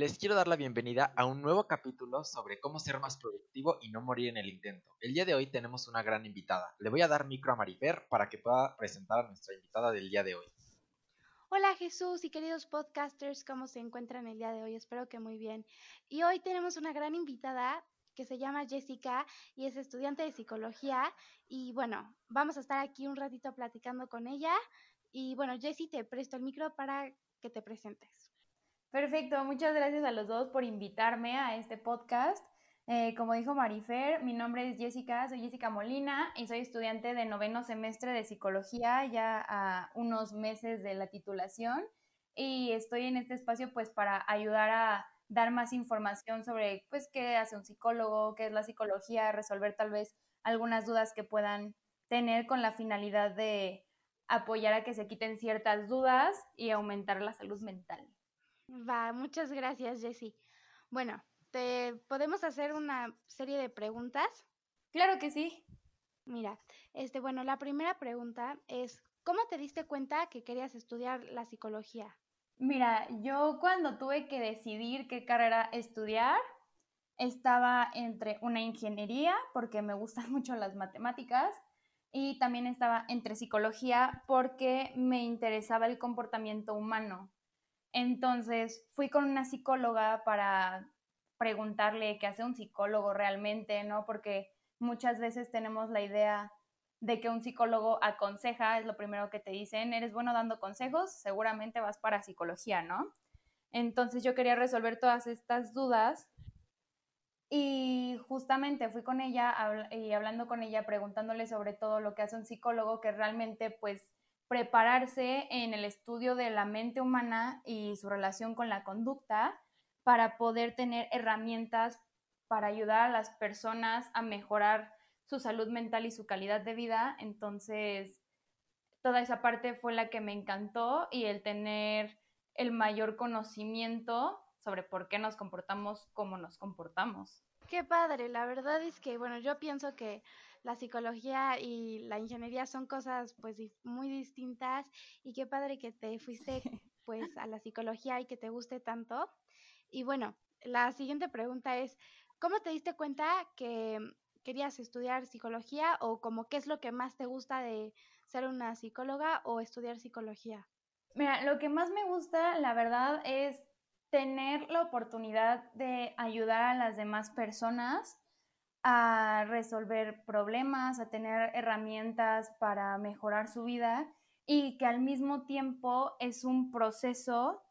Les quiero dar la bienvenida a un nuevo capítulo sobre cómo ser más productivo y no morir en el intento. El día de hoy tenemos una gran invitada. Le voy a dar micro a Marifer para que pueda presentar a nuestra invitada del día de hoy. Hola Jesús y queridos podcasters, ¿cómo se encuentran el día de hoy? Espero que muy bien. Y hoy tenemos una gran invitada que se llama Jessica y es estudiante de psicología. Y bueno, vamos a estar aquí un ratito platicando con ella. Y bueno, Jessie, te presto el micro para que te presentes. Perfecto, muchas gracias a los dos por invitarme a este podcast. Eh, como dijo Marifer, mi nombre es Jessica, soy Jessica Molina y soy estudiante de noveno semestre de psicología, ya a unos meses de la titulación. Y estoy en este espacio pues para ayudar a dar más información sobre pues qué hace un psicólogo, qué es la psicología, resolver tal vez algunas dudas que puedan tener con la finalidad de apoyar a que se quiten ciertas dudas y aumentar la salud mental. Va, muchas gracias, Jessie. Bueno, ¿te podemos hacer una serie de preguntas? Claro que sí. Mira, este, bueno, la primera pregunta es, ¿cómo te diste cuenta que querías estudiar la psicología? Mira, yo cuando tuve que decidir qué carrera estudiar, estaba entre una ingeniería, porque me gustan mucho las matemáticas, y también estaba entre psicología, porque me interesaba el comportamiento humano. Entonces fui con una psicóloga para preguntarle qué hace un psicólogo realmente, ¿no? Porque muchas veces tenemos la idea de que un psicólogo aconseja, es lo primero que te dicen, eres bueno dando consejos, seguramente vas para psicología, ¿no? Entonces yo quería resolver todas estas dudas y justamente fui con ella y hablando con ella, preguntándole sobre todo lo que hace un psicólogo, que realmente pues prepararse en el estudio de la mente humana y su relación con la conducta para poder tener herramientas para ayudar a las personas a mejorar su salud mental y su calidad de vida. Entonces, toda esa parte fue la que me encantó y el tener el mayor conocimiento sobre por qué nos comportamos como nos comportamos. Qué padre, la verdad es que, bueno, yo pienso que la psicología y la ingeniería son cosas pues muy distintas y qué padre que te fuiste pues a la psicología y que te guste tanto. Y bueno, la siguiente pregunta es, ¿cómo te diste cuenta que querías estudiar psicología o como qué es lo que más te gusta de ser una psicóloga o estudiar psicología? Mira, lo que más me gusta, la verdad, es tener la oportunidad de ayudar a las demás personas a resolver problemas, a tener herramientas para mejorar su vida y que al mismo tiempo es un proceso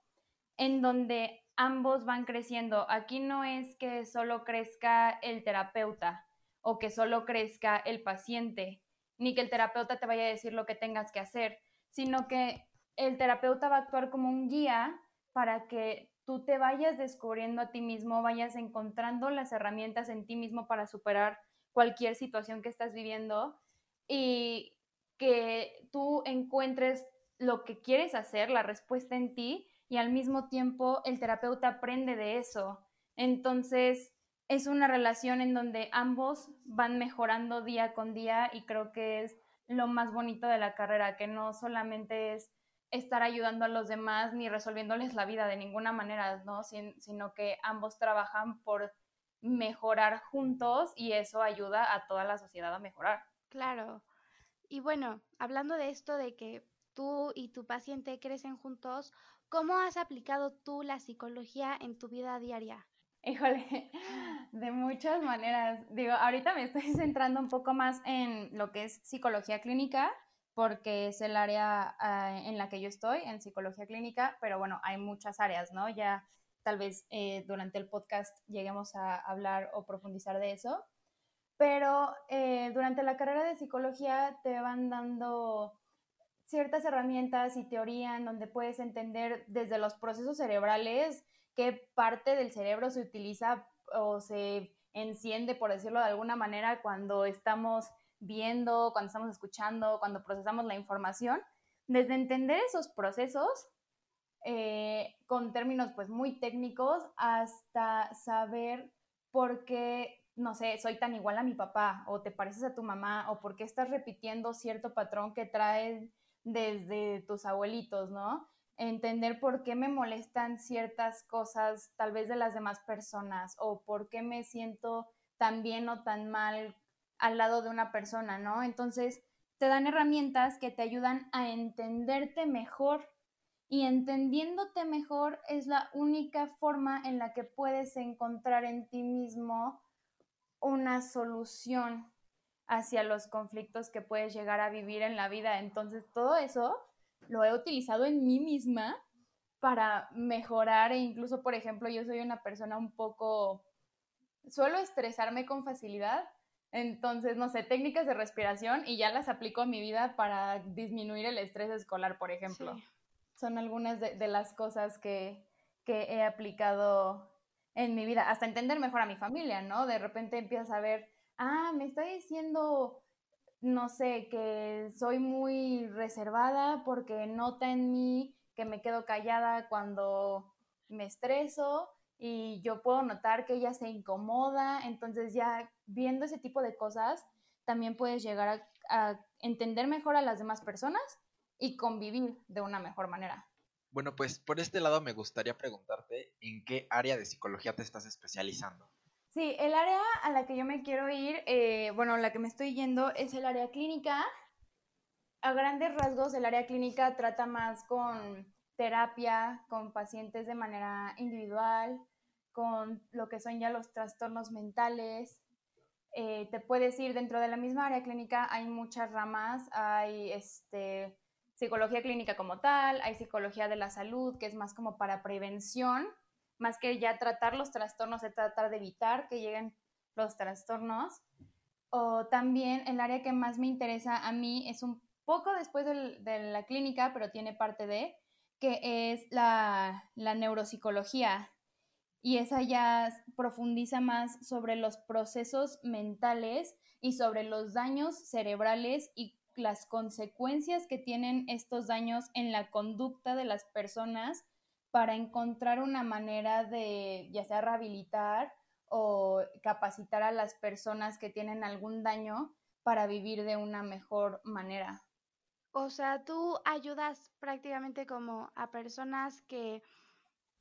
en donde ambos van creciendo. Aquí no es que solo crezca el terapeuta o que solo crezca el paciente, ni que el terapeuta te vaya a decir lo que tengas que hacer, sino que el terapeuta va a actuar como un guía para que tú te vayas descubriendo a ti mismo, vayas encontrando las herramientas en ti mismo para superar cualquier situación que estás viviendo y que tú encuentres lo que quieres hacer, la respuesta en ti y al mismo tiempo el terapeuta aprende de eso. Entonces es una relación en donde ambos van mejorando día con día y creo que es lo más bonito de la carrera, que no solamente es estar ayudando a los demás ni resolviéndoles la vida de ninguna manera, ¿no? sino que ambos trabajan por mejorar juntos y eso ayuda a toda la sociedad a mejorar. Claro. Y bueno, hablando de esto de que tú y tu paciente crecen juntos, ¿cómo has aplicado tú la psicología en tu vida diaria? Híjole, de muchas maneras. Digo, ahorita me estoy centrando un poco más en lo que es psicología clínica, porque es el área ah, en la que yo estoy, en psicología clínica, pero bueno, hay muchas áreas, ¿no? Ya tal vez eh, durante el podcast lleguemos a hablar o profundizar de eso, pero eh, durante la carrera de psicología te van dando ciertas herramientas y teoría en donde puedes entender desde los procesos cerebrales qué parte del cerebro se utiliza o se enciende, por decirlo de alguna manera, cuando estamos viendo, cuando estamos escuchando, cuando procesamos la información, desde entender esos procesos eh, con términos pues muy técnicos hasta saber por qué, no sé, soy tan igual a mi papá o te pareces a tu mamá o por qué estás repitiendo cierto patrón que traes desde tus abuelitos, ¿no? entender por qué me molestan ciertas cosas tal vez de las demás personas o por qué me siento tan bien o tan mal al lado de una persona, ¿no? Entonces, te dan herramientas que te ayudan a entenderte mejor y entendiéndote mejor es la única forma en la que puedes encontrar en ti mismo una solución hacia los conflictos que puedes llegar a vivir en la vida. Entonces, todo eso lo he utilizado en mí misma para mejorar e incluso, por ejemplo, yo soy una persona un poco, suelo estresarme con facilidad, entonces, no sé, técnicas de respiración y ya las aplico en mi vida para disminuir el estrés escolar, por ejemplo. Son algunas de, las cosas que, que he aplicado en mi vida, hasta entender mejor a mi familia, ¿no? De repente empiezas a ver, ah, me está diciendo no sé, que soy muy reservada porque nota en mí que me quedo callada cuando me estreso y yo puedo notar que ella se incomoda, entonces ya viendo ese tipo de cosas, también puedes llegar a, a entender mejor a las demás personas y convivir de una mejor manera. Bueno, pues por este lado me gustaría preguntarte en qué área de psicología te estás especializando. Sí, el área a la que yo me quiero ir, eh, bueno, la que me estoy yendo es el área clínica. A grandes rasgos, el área clínica trata más con terapia, con pacientes de manera individual, con lo que son ya los trastornos mentales. Eh, te puedes ir dentro de la misma área clínica, hay muchas ramas, hay este, psicología clínica como tal, hay psicología de la salud, que es más como para prevención, más que ya tratar los trastornos, de tratar de evitar que lleguen los trastornos. O también el área que más me interesa a mí es un poco después de la clínica, pero tiene parte de, que es la, la neuropsicología. Y esa ya profundiza más sobre los procesos mentales y sobre los daños cerebrales y las consecuencias que tienen estos daños en la conducta de las personas para encontrar una manera de ya sea rehabilitar o capacitar a las personas que tienen algún daño para vivir de una mejor manera. O sea, tú ayudas prácticamente como a personas que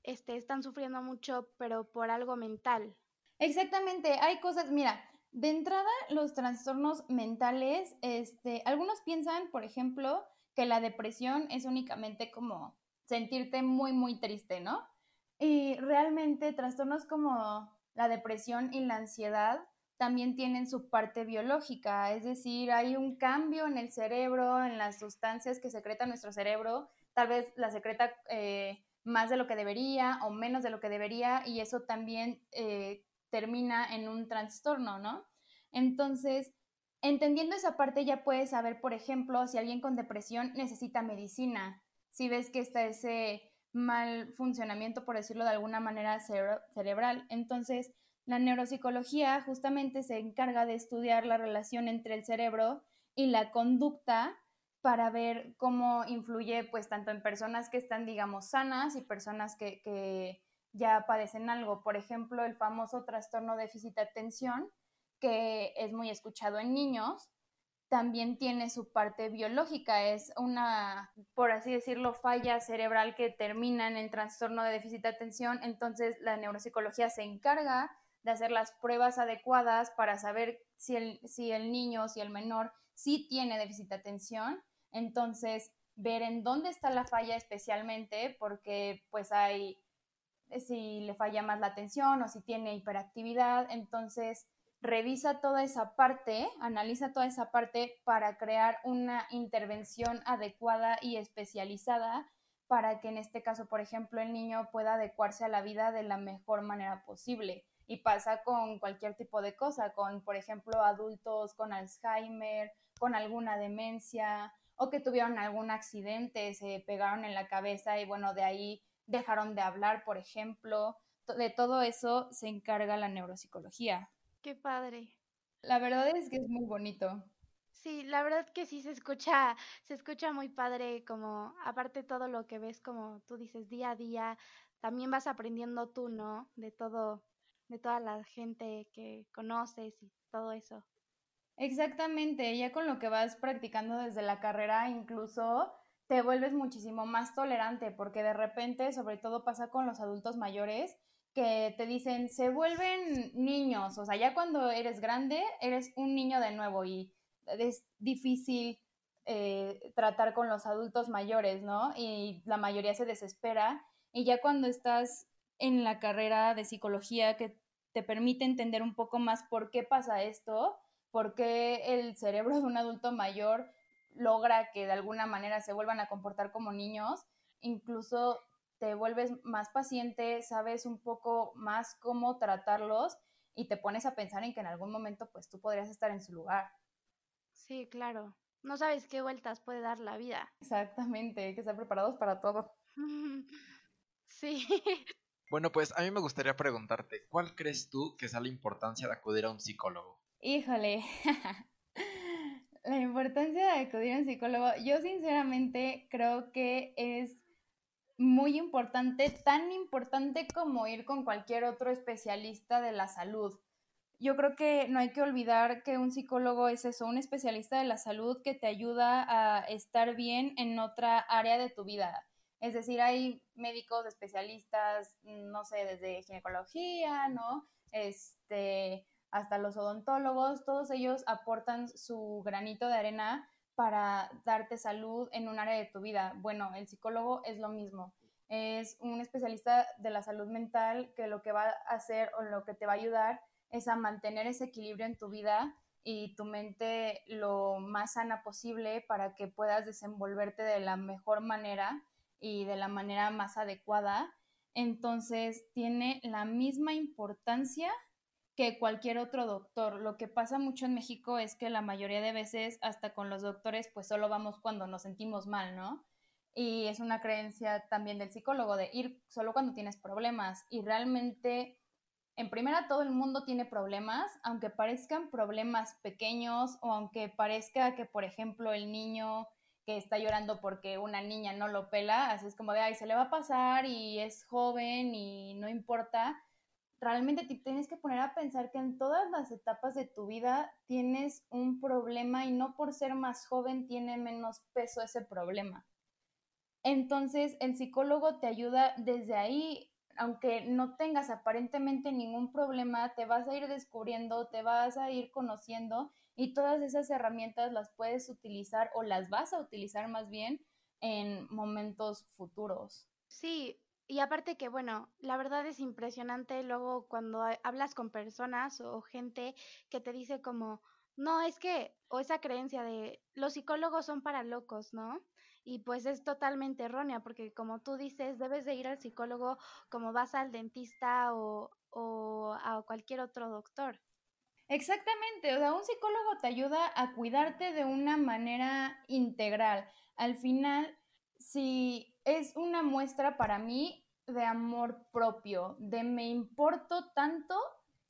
este, están sufriendo mucho, pero por algo mental. Exactamente, hay cosas, mira, de entrada los trastornos mentales, este, algunos piensan, por ejemplo, que la depresión es únicamente como sentirte muy, muy triste, ¿no? Y realmente trastornos como la depresión y la ansiedad también tienen su parte biológica, es decir, hay un cambio en el cerebro, en las sustancias que secreta nuestro cerebro, tal vez la secreta eh, más de lo que debería o menos de lo que debería y eso también eh, termina en un trastorno, ¿no? Entonces, entendiendo esa parte ya puedes saber, por ejemplo, si alguien con depresión necesita medicina, si ves que está ese mal funcionamiento, por decirlo de alguna manera, cerebral. Entonces, la neuropsicología justamente se encarga de estudiar la relación entre el cerebro y la conducta para ver cómo influye, pues, tanto en personas que están, digamos, sanas y personas que, que ya padecen algo. Por ejemplo, el famoso trastorno déficit de atención, que es muy escuchado en niños, también tiene su parte biológica, es una, por así decirlo, falla cerebral que termina en el trastorno de déficit de atención, entonces la neuropsicología se encarga hacer las pruebas adecuadas para saber si el, si el niño, si el menor sí tiene déficit de atención, entonces ver en dónde está la falla especialmente, porque pues hay, si le falla más la atención o si tiene hiperactividad, entonces revisa toda esa parte, analiza toda esa parte para crear una intervención adecuada y especializada para que en este caso, por ejemplo, el niño pueda adecuarse a la vida de la mejor manera posible. Y pasa con cualquier tipo de cosa, con, por ejemplo, adultos con Alzheimer, con alguna demencia o que tuvieron algún accidente, se pegaron en la cabeza y bueno, de ahí dejaron de hablar, por ejemplo. De todo eso se encarga la neuropsicología. Qué padre. La verdad es que es muy bonito. Sí, la verdad que sí se escucha, se escucha muy padre, como aparte todo lo que ves, como tú dices, día a día, también vas aprendiendo tú, ¿no? De todo, de toda la gente que conoces y todo eso. Exactamente, ya con lo que vas practicando desde la carrera, incluso te vuelves muchísimo más tolerante porque de repente, sobre todo pasa con los adultos mayores, que te dicen, se vuelven niños, o sea, ya cuando eres grande, eres un niño de nuevo y es difícil eh, tratar con los adultos mayores, ¿no? Y la mayoría se desespera. Y ya cuando estás en la carrera de psicología que te permite entender un poco más por qué pasa esto, por qué el cerebro de un adulto mayor logra que de alguna manera se vuelvan a comportar como niños, incluso te vuelves más paciente, sabes un poco más cómo tratarlos y te pones a pensar en que en algún momento pues tú podrías estar en su lugar. Sí, claro. No sabes qué vueltas puede dar la vida. Exactamente, hay que estar preparados para todo. sí. Bueno, pues a mí me gustaría preguntarte, ¿cuál crees tú que es la importancia de acudir a un psicólogo? Híjole, la importancia de acudir a un psicólogo, yo sinceramente creo que es muy importante, tan importante como ir con cualquier otro especialista de la salud. Yo creo que no hay que olvidar que un psicólogo es eso, un especialista de la salud que te ayuda a estar bien en otra área de tu vida es decir, hay médicos especialistas, no sé, desde ginecología, ¿no? Este, hasta los odontólogos, todos ellos aportan su granito de arena para darte salud en un área de tu vida. Bueno, el psicólogo es lo mismo. Es un especialista de la salud mental que lo que va a hacer o lo que te va a ayudar es a mantener ese equilibrio en tu vida y tu mente lo más sana posible para que puedas desenvolverte de la mejor manera y de la manera más adecuada, entonces tiene la misma importancia que cualquier otro doctor. Lo que pasa mucho en México es que la mayoría de veces, hasta con los doctores, pues solo vamos cuando nos sentimos mal, ¿no? Y es una creencia también del psicólogo de ir solo cuando tienes problemas. Y realmente, en primera, todo el mundo tiene problemas, aunque parezcan problemas pequeños o aunque parezca que, por ejemplo, el niño que está llorando porque una niña no lo pela, así es como de, ay, se le va a pasar y es joven y no importa. Realmente te tienes que poner a pensar que en todas las etapas de tu vida tienes un problema y no por ser más joven tiene menos peso ese problema. Entonces, el psicólogo te ayuda desde ahí, aunque no tengas aparentemente ningún problema, te vas a ir descubriendo, te vas a ir conociendo y todas esas herramientas las puedes utilizar o las vas a utilizar más bien en momentos futuros. Sí, y aparte que, bueno, la verdad es impresionante luego cuando hablas con personas o gente que te dice como, no, es que, o esa creencia de los psicólogos son para locos, ¿no? Y pues es totalmente errónea, porque como tú dices, debes de ir al psicólogo como vas al dentista o, o a cualquier otro doctor. Exactamente, o sea, un psicólogo te ayuda a cuidarte de una manera integral. Al final, si es una muestra para mí de amor propio, de me importo tanto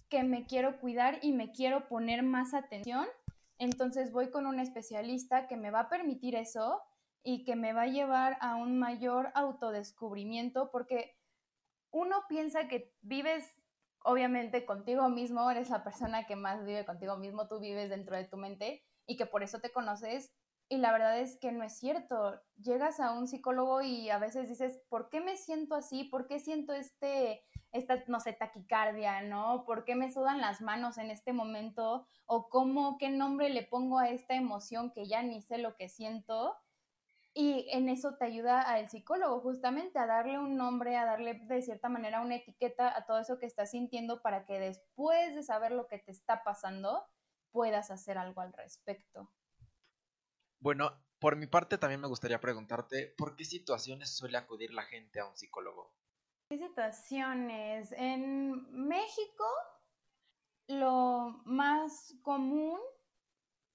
que me quiero cuidar y me quiero poner más atención, entonces voy con un especialista que me va a permitir eso y que me va a llevar a un mayor autodescubrimiento porque uno piensa que vives obviamente contigo mismo, eres la persona que más vive contigo mismo, tú vives dentro de tu mente y que por eso te conoces. Y la verdad es que no es cierto. Llegas a un psicólogo y a veces dices, ¿por qué me siento así? ¿Por qué siento este, esta, no sé, taquicardia, ¿no? ¿Por qué me sudan las manos en este momento? ¿O cómo, qué nombre le pongo a esta emoción que ya ni sé lo que siento? Y en eso te ayuda al psicólogo, justamente a darle un nombre, a darle de cierta manera una etiqueta a todo eso que estás sintiendo para que después de saber lo que te está pasando, puedas hacer algo al respecto. Bueno, por mi parte también me gustaría preguntarte, ¿por qué situaciones suele acudir la gente a un psicólogo? ¿Qué situaciones? En México, lo más común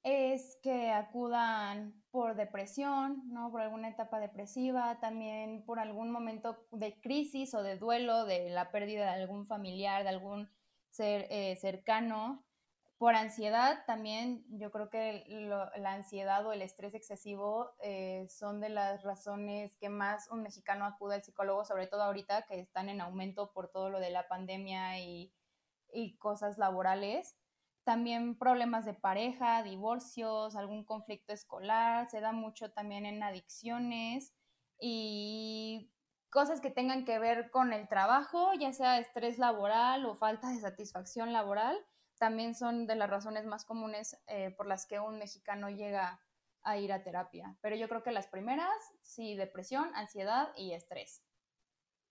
es que acudan por depresión, ¿no? Por alguna etapa depresiva, también por algún momento de crisis o de duelo, de la pérdida de algún familiar, de algún ser eh, cercano, por ansiedad también, yo creo que la ansiedad o el estrés excesivo eh, son de las razones que más un mexicano acude al psicólogo, sobre todo ahorita que están en aumento por todo lo de la pandemia y, y cosas laborales también problemas de pareja, divorcios, algún conflicto escolar, se da mucho también en adicciones y cosas que tengan que ver con el trabajo, ya sea estrés laboral o falta de satisfacción laboral, también son de las razones más comunes eh, por las que un mexicano llega a ir a terapia. Pero yo creo que las primeras, sí, depresión, ansiedad y estrés.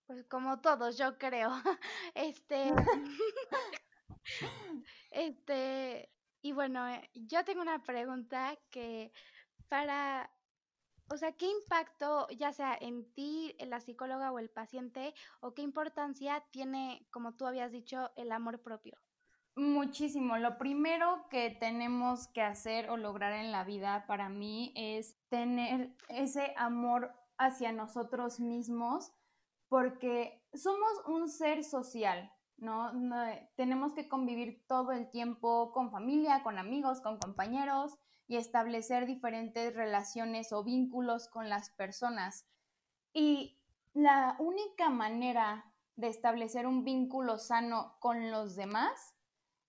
Pues como todos, yo creo. Este. este. Y bueno, eh, yo tengo una pregunta que para. O sea, ¿qué impacto, ya sea en ti, la psicóloga o el paciente, o qué importancia tiene, como tú habías dicho, el amor propio? Muchísimo. Lo primero que tenemos que hacer o lograr en la vida para mí es tener ese amor hacia nosotros mismos porque somos un ser social, ¿no? Tenemos que convivir todo el tiempo con familia, con amigos, con compañeros y establecer diferentes relaciones o vínculos con las personas. Y la única manera de establecer un vínculo sano con los demás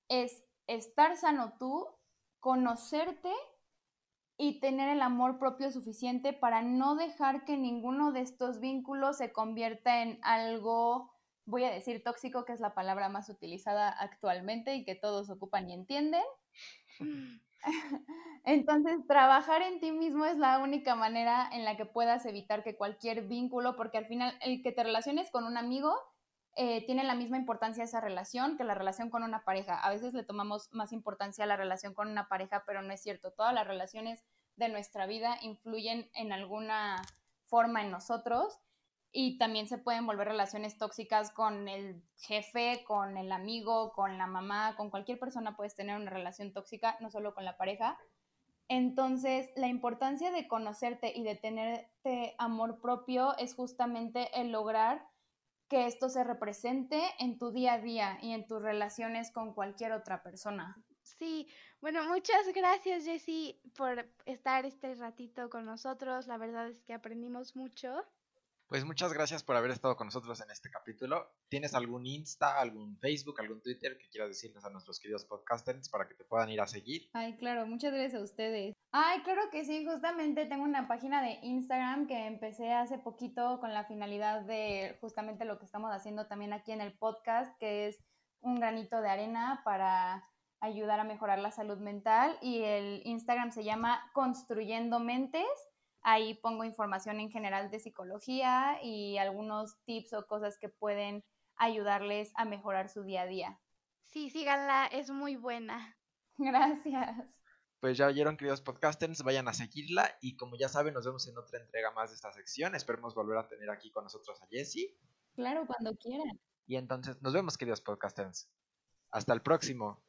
es estar sano tú, conocerte y tener el amor propio suficiente para no dejar que ninguno de estos vínculos se convierta en algo, voy a decir tóxico, que es la palabra más utilizada actualmente y que todos ocupan y entienden. Entonces, trabajar en ti mismo es la única manera en la que puedas evitar que cualquier vínculo, porque al final el que te relaciones con un amigo eh, tiene la misma importancia esa relación que la relación con una pareja. A veces le tomamos más importancia a la relación con una pareja, pero no es cierto. Todas las relaciones de nuestra vida influyen en alguna forma en nosotros y también se pueden volver relaciones tóxicas con el jefe, con el amigo, con la mamá, con cualquier persona puedes tener una relación tóxica, no solo con la pareja. Entonces, la importancia de conocerte y de tenerte amor propio es justamente el lograr que esto se represente en tu día a día y en tus relaciones con cualquier otra persona. Sí, bueno, muchas gracias Jessie por estar este ratito con nosotros. La verdad es que aprendimos mucho. Pues muchas gracias por haber estado con nosotros en este capítulo. ¿Tienes algún Insta, algún Facebook, algún Twitter que quieras decirles a nuestros queridos podcasters para que te puedan ir a seguir? Ay, claro, muchas gracias a ustedes. Ay, claro que sí, justamente tengo una página de Instagram que empecé hace poquito con la finalidad de justamente lo que estamos haciendo también aquí en el podcast, que es un granito de arena para ayudar a mejorar la salud mental y el Instagram se llama Construyendo Mentes Ahí pongo información en general de psicología y algunos tips o cosas que pueden ayudarles a mejorar su día a día. Sí, síganla, es muy buena. Gracias. Pues ya oyeron, queridos podcasters, vayan a seguirla y como ya saben, nos vemos en otra entrega más de esta sección. Esperemos volver a tener aquí con nosotros a Jessie. Claro, cuando quieran. Y entonces, nos vemos, queridos podcasters. Hasta el próximo.